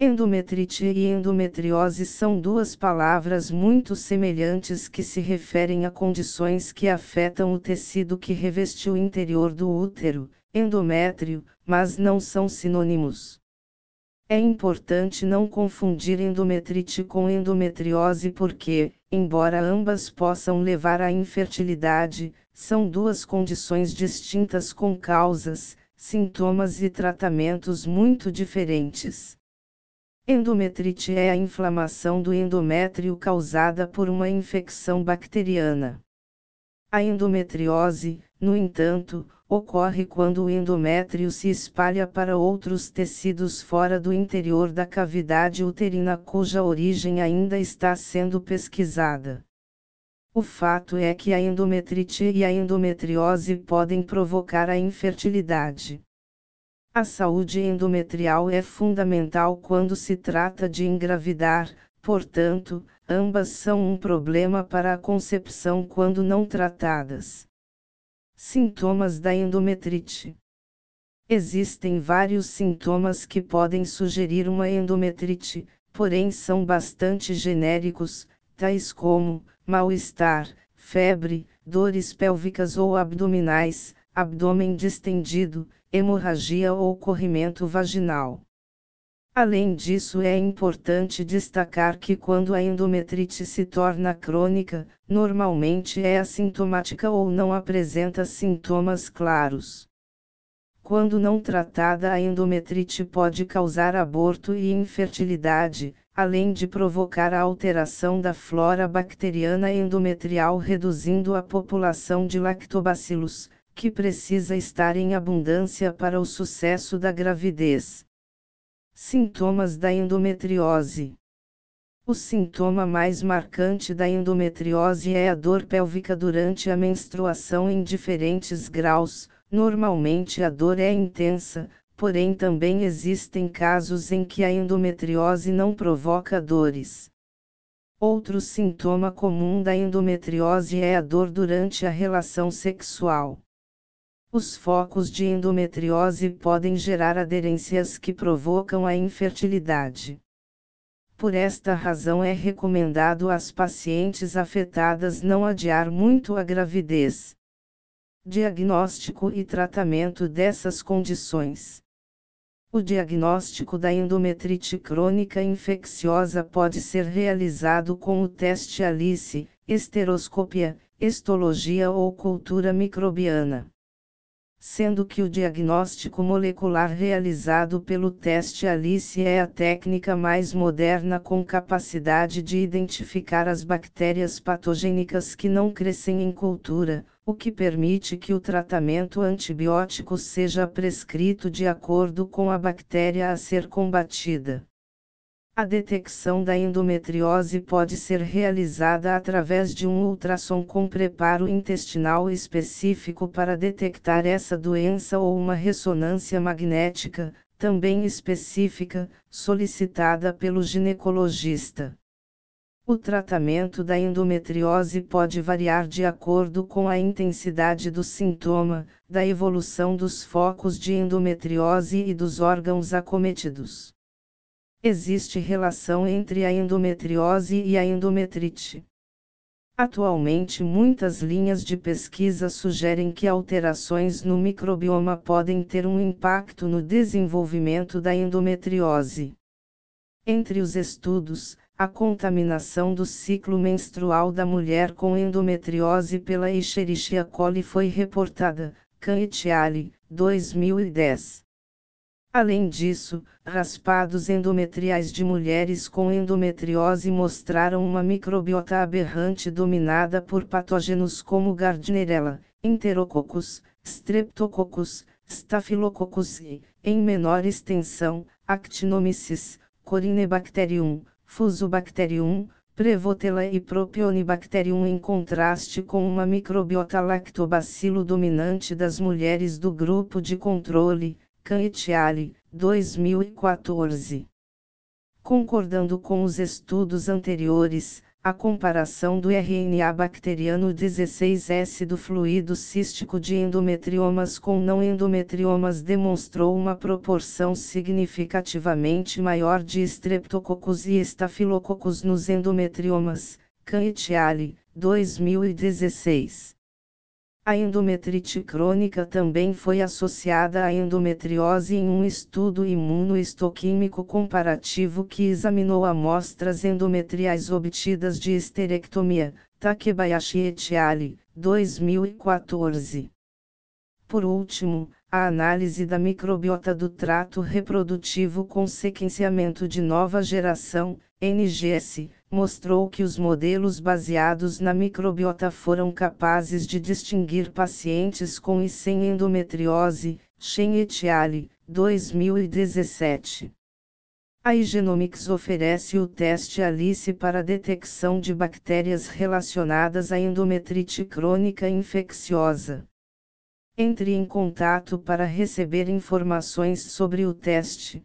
Endometrite e endometriose são duas palavras muito semelhantes que se referem a condições que afetam o tecido que reveste o interior do útero, endométrio, mas não são sinônimos. É importante não confundir endometrite com endometriose porque, embora ambas possam levar à infertilidade, são duas condições distintas com causas, sintomas e tratamentos muito diferentes. Endometrite é a inflamação do endométrio causada por uma infecção bacteriana. A endometriose, no entanto, ocorre quando o endométrio se espalha para outros tecidos fora do interior da cavidade uterina cuja origem ainda está sendo pesquisada. O fato é que a endometrite e a endometriose podem provocar a infertilidade. A saúde endometrial é fundamental quando se trata de engravidar, portanto, ambas são um problema para a concepção quando não tratadas. Sintomas da endometrite: Existem vários sintomas que podem sugerir uma endometrite, porém são bastante genéricos, tais como mal-estar, febre, dores pélvicas ou abdominais, abdômen distendido, hemorragia ou corrimento vaginal. Além disso, é importante destacar que quando a endometrite se torna crônica, normalmente é assintomática ou não apresenta sintomas claros. Quando não tratada, a endometrite pode causar aborto e infertilidade, além de provocar a alteração da flora bacteriana endometrial, reduzindo a população de lactobacilos, que precisa estar em abundância para o sucesso da gravidez. Sintomas da endometriose: O sintoma mais marcante da endometriose é a dor pélvica durante a menstruação em diferentes graus. Normalmente a dor é intensa, porém também existem casos em que a endometriose não provoca dores. Outro sintoma comum da endometriose é a dor durante a relação sexual. Os focos de endometriose podem gerar aderências que provocam a infertilidade. Por esta razão é recomendado às pacientes afetadas não adiar muito a gravidez. Diagnóstico e tratamento dessas condições. O diagnóstico da endometrite crônica infecciosa pode ser realizado com o teste ALICE, esteroscopia, histologia ou cultura microbiana sendo que o diagnóstico molecular realizado pelo teste ALICE é a técnica mais moderna com capacidade de identificar as bactérias patogênicas que não crescem em cultura, o que permite que o tratamento antibiótico seja prescrito de acordo com a bactéria a ser combatida. A detecção da endometriose pode ser realizada através de um ultrassom com preparo intestinal específico para detectar essa doença ou uma ressonância magnética, também específica, solicitada pelo ginecologista. O tratamento da endometriose pode variar de acordo com a intensidade do sintoma, da evolução dos focos de endometriose e dos órgãos acometidos. Existe relação entre a endometriose e a endometrite. Atualmente, muitas linhas de pesquisa sugerem que alterações no microbioma podem ter um impacto no desenvolvimento da endometriose. Entre os estudos, a contaminação do ciclo menstrual da mulher com endometriose pela Escherichia coli foi reportada, Can et al., 2010. Além disso, raspados endometriais de mulheres com endometriose mostraram uma microbiota aberrante dominada por patógenos como Gardnerella, Enterococcus, Streptococcus, Staphylococcus e, em menor extensão, Actinomyces, Corynebacterium, Fusobacterium, Prevotella e Propionibacterium em contraste com uma microbiota lactobacilo dominante das mulheres do grupo de controle, Caetiali, 2014. Concordando com os estudos anteriores, a comparação do RNA bacteriano 16S do fluido cístico de endometriomas com não endometriomas demonstrou uma proporção significativamente maior de Streptococcus e Staphylococcus nos endometriomas, Can et al. 2016. A endometrite crônica também foi associada à endometriose em um estudo imunoistoquímico comparativo que examinou amostras endometriais obtidas de esterectomia, Takebayashi et al., 2014. Por último, a análise da microbiota do trato reprodutivo com sequenciamento de nova geração, NGS, mostrou que os modelos baseados na microbiota foram capazes de distinguir pacientes com e sem endometriose, Shen et al., 2017. A Igenomics oferece o teste ALICE para detecção de bactérias relacionadas à endometrite crônica infecciosa. Entre em contato para receber informações sobre o teste.